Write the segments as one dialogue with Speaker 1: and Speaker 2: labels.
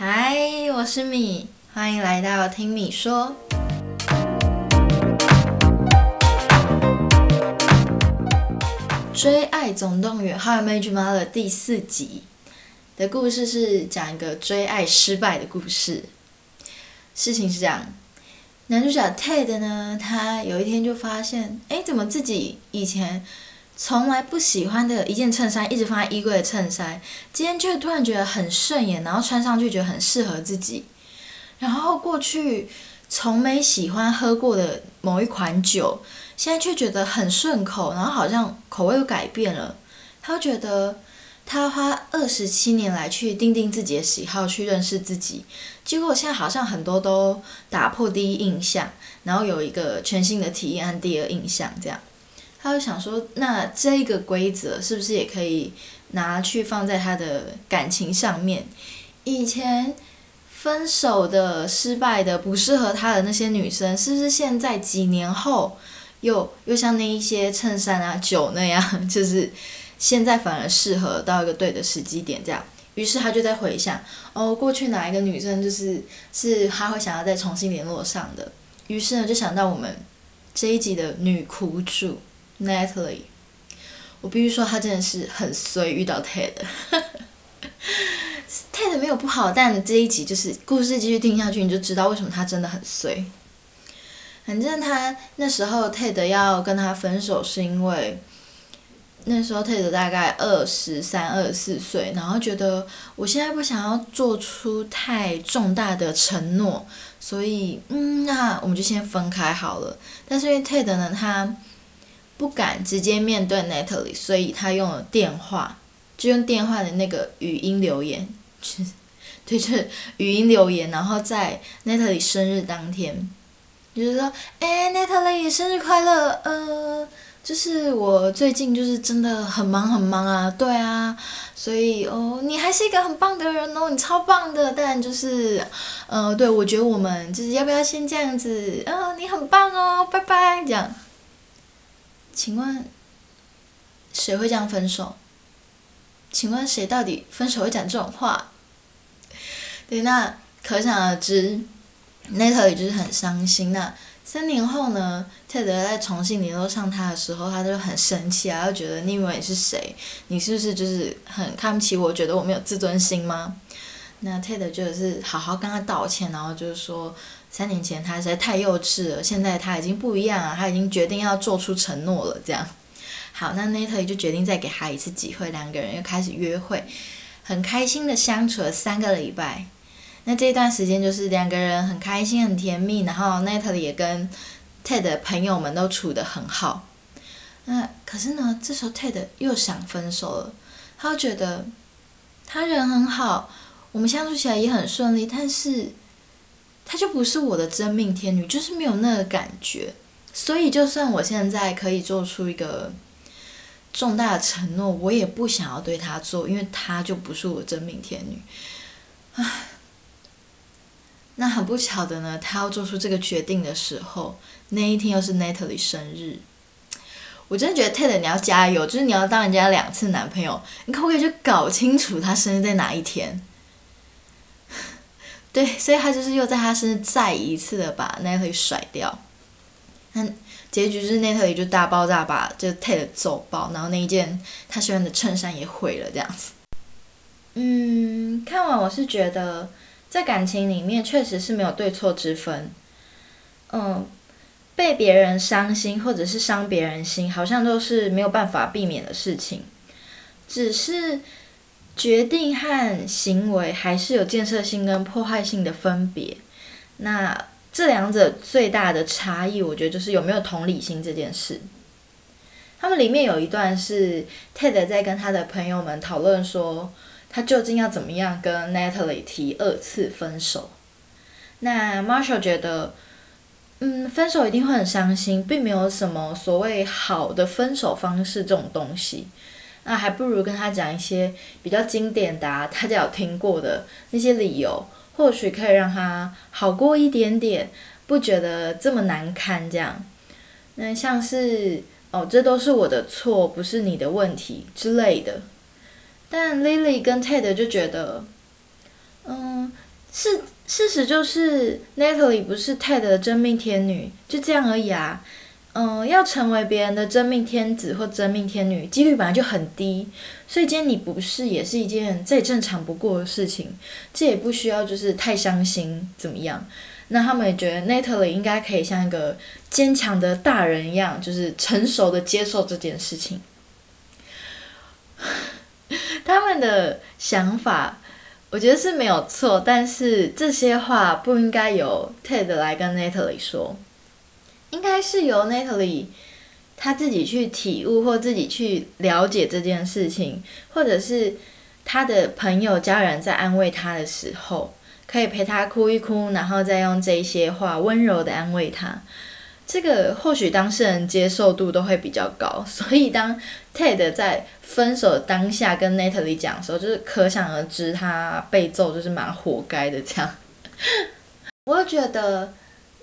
Speaker 1: 嗨，我是米，欢迎来到听米说。《追爱总动员》How I Met Your Mother 第四集的故事是讲一个追爱失败的故事。事情是这样，男主角 Ted 呢，他有一天就发现，哎，怎么自己以前从来不喜欢的一件衬衫，一直放在衣柜的衬衫，今天却突然觉得很顺眼，然后穿上去觉得很适合自己。然后过去从没喜欢喝过的某一款酒。现在却觉得很顺口，然后好像口味又改变了。他觉得他花二十七年来去定定自己的喜好，去认识自己，结果现在好像很多都打破第一印象，然后有一个全新的体验和第二印象这样。他就想说，那这个规则是不是也可以拿去放在他的感情上面？以前分手的、失败的、不适合他的那些女生，是不是现在几年后？又又像那一些衬衫啊、酒那样，就是现在反而适合到一个对的时机点这样。于是他就在回想，哦，过去哪一个女生就是是他会想要再重新联络上的。于是呢，就想到我们这一集的女苦主 Natalie。我必须说，她真的是很衰，遇到 Ted。Ted 没有不好，但这一集就是故事继续听下去，你就知道为什么他真的很衰。反正他那时候 Ted 要跟他分手，是因为那时候 Ted 大概二十三、二十四岁，然后觉得我现在不想要做出太重大的承诺，所以嗯，那我们就先分开好了。但是因为 Ted 呢，他不敢直接面对 Natalie，所以他用了电话，就用电话的那个语音留言，对，就是语音留言，然后在 Natalie 生日当天。就是说，哎，Natalie 生日快乐，呃，就是我最近就是真的很忙很忙啊，对啊，所以哦，你还是一个很棒的人哦，你超棒的，但就是，呃，对我觉得我们就是要不要先这样子，啊，你很棒哦，拜拜，这样。请问，谁会这样分手？请问谁到底分手会讲这种话？对，那可想而知。那头也就是很伤心。那三年后呢泰德在重新联络上他的时候，他就很生气啊，就觉得你以为你是谁？你是不是就是很看不起我？觉得我没有自尊心吗？那 Ted 就是好好跟他道歉，然后就是说三年前他实在太幼稚了，现在他已经不一样了，他已经决定要做出承诺了。这样，好，那 Natalie 就决定再给他一次机会，两个人又开始约会，很开心的相处了三个礼拜。那这段时间就是两个人很开心、很甜蜜，然后 Natalie 也跟 Ted 的朋友们都处得很好。那可是呢，这时候 Ted 又想分手了。他觉得他人很好，我们相处起来也很顺利，但是他就不是我的真命天女，就是没有那个感觉。所以就算我现在可以做出一个重大的承诺，我也不想要对他做，因为他就不是我真命天女。唉。那很不巧的呢，他要做出这个决定的时候，那一天又是 Natalie 生日。我真的觉得 Ted 你要加油，就是你要当人家两次男朋友，你可不可以就搞清楚他生日在哪一天？对，所以他就是又在他身上再一次的把 Natalie 甩掉。那结局是 Natalie 就大爆炸，把就 Ted 揍爆，然后那一件他喜欢的衬衫也毁了，这样子。嗯，看完我是觉得。在感情里面，确实是没有对错之分。嗯，被别人伤心或者是伤别人心，好像都是没有办法避免的事情。只是决定和行为还是有建设性跟破坏性的分别。那这两者最大的差异，我觉得就是有没有同理心这件事。他们里面有一段是 Ted 在跟他的朋友们讨论说。他究竟要怎么样跟 Natalie 提二次分手？那 Marshall 觉得，嗯，分手一定会很伤心，并没有什么所谓好的分手方式这种东西。那还不如跟他讲一些比较经典的，大家有听过的那些理由，或许可以让他好过一点点，不觉得这么难堪。这样，那像是哦，这都是我的错，不是你的问题之类的。但 Lily 跟 Ted 就觉得，嗯，事事实就是 Natalie 不是 Ted 的真命天女，就这样而已啊。嗯，要成为别人的真命天子或真命天女，几率本来就很低，所以今天你不是也是一件再正常不过的事情，这也不需要就是太伤心怎么样？那他们也觉得 Natalie 应该可以像一个坚强的大人一样，就是成熟的接受这件事情。他们的想法，我觉得是没有错，但是这些话不应该由 Ted 来跟 Natalie 说。应该是由 Natalie 他自己去体悟或自己去了解这件事情，或者是他的朋友家人在安慰他的时候，可以陪他哭一哭，然后再用这些话温柔的安慰他。这个或许当事人接受度都会比较高，所以当 Ted 在分手当下跟 Natalie 讲的时候，就是可想而知他被揍就是蛮活该的这样。我觉得。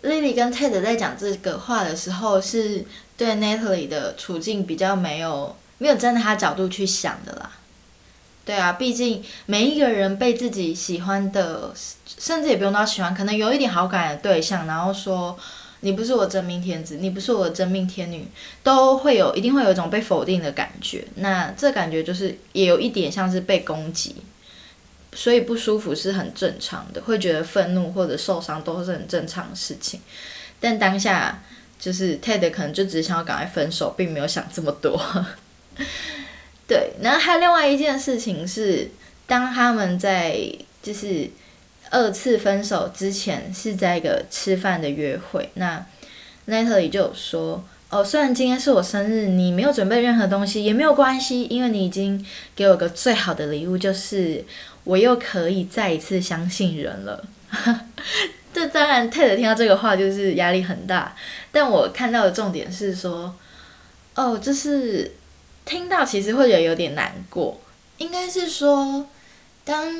Speaker 1: Lily 跟 Ted 在讲这个话的时候，是对 Natalie 的处境比较没有没有站在他角度去想的啦。对啊，毕竟每一个人被自己喜欢的，甚至也不用到喜欢，可能有一点好感的对象，然后说你不是我真命天子，你不是我的真命天女，都会有一定会有一种被否定的感觉。那这感觉就是也有一点像是被攻击。所以不舒服是很正常的，会觉得愤怒或者受伤都是很正常的事情。但当下就是 Ted 可能就只想要赶快分手，并没有想这么多。对，然后还有另外一件事情是，当他们在就是二次分手之前是在一个吃饭的约会，那 Natalie 就说：“哦，虽然今天是我生日，你没有准备任何东西也没有关系，因为你已经给我个最好的礼物，就是。”我又可以再一次相信人了，这当然，Ted 听到这个话就是压力很大。但我看到的重点是说，哦，就是听到其实会觉得有点难过。应该是说，当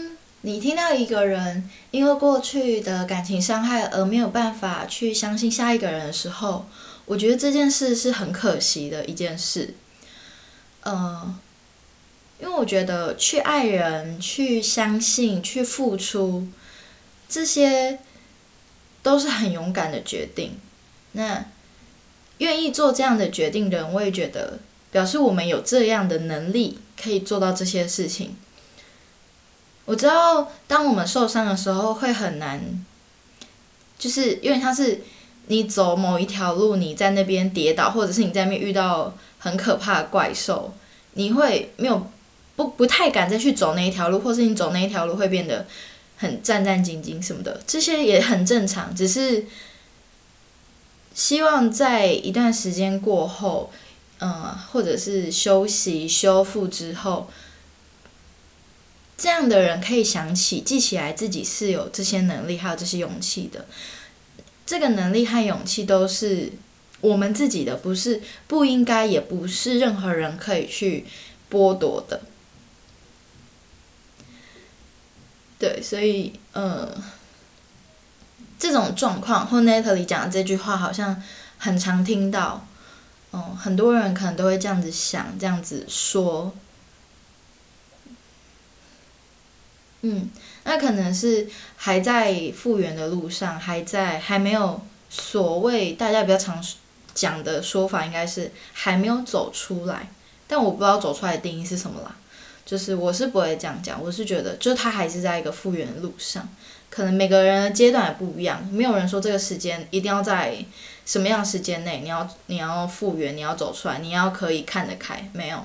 Speaker 1: 你听到一个人因为过去的感情伤害而没有办法去相信下一个人的时候，我觉得这件事是很可惜的一件事。嗯。因为我觉得去爱人、去相信、去付出，这些都是很勇敢的决定。那愿意做这样的决定的人，我也觉得表示我们有这样的能力可以做到这些事情。我知道，当我们受伤的时候会很难，就是因为像是你走某一条路，你在那边跌倒，或者是你在那边遇到很可怕的怪兽，你会没有。不不太敢再去走那一条路，或是你走那一条路会变得很战战兢兢什么的，这些也很正常。只是希望在一段时间过后，嗯，或者是休息修复之后，这样的人可以想起记起来自己是有这些能力，还有这些勇气的。这个能力和勇气都是我们自己的，不是不应该，也不是任何人可以去剥夺的。对，所以，呃，这种状况或 Natalie 讲的这句话，好像很常听到，嗯，很多人可能都会这样子想，这样子说，嗯，那可能是还在复原的路上，还在还没有所谓大家比较常讲的说法，应该是还没有走出来，但我不知道走出来的定义是什么啦。就是我是不会这样讲，我是觉得，就是他还是在一个复原的路上，可能每个人的阶段也不一样，没有人说这个时间一定要在什么样的时间内，你要你要复原，你要走出来，你要可以看得开，没有，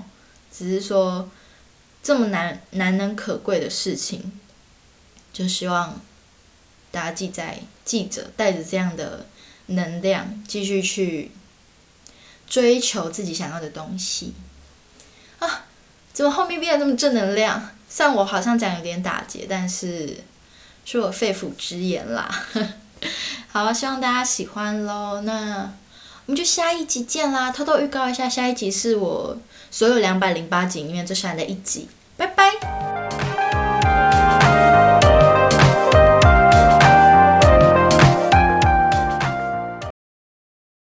Speaker 1: 只是说这么难难能可贵的事情，就希望大家记在记着，带着这样的能量，继续去追求自己想要的东西啊。怎么后面变得这么正能量？算我好像讲有点打结，但是是我肺腑之言啦。好，希望大家喜欢喽。那我们就下一集见啦！偷偷预告一下，下一集是我所有两百零八集里面最帅的一集。拜拜。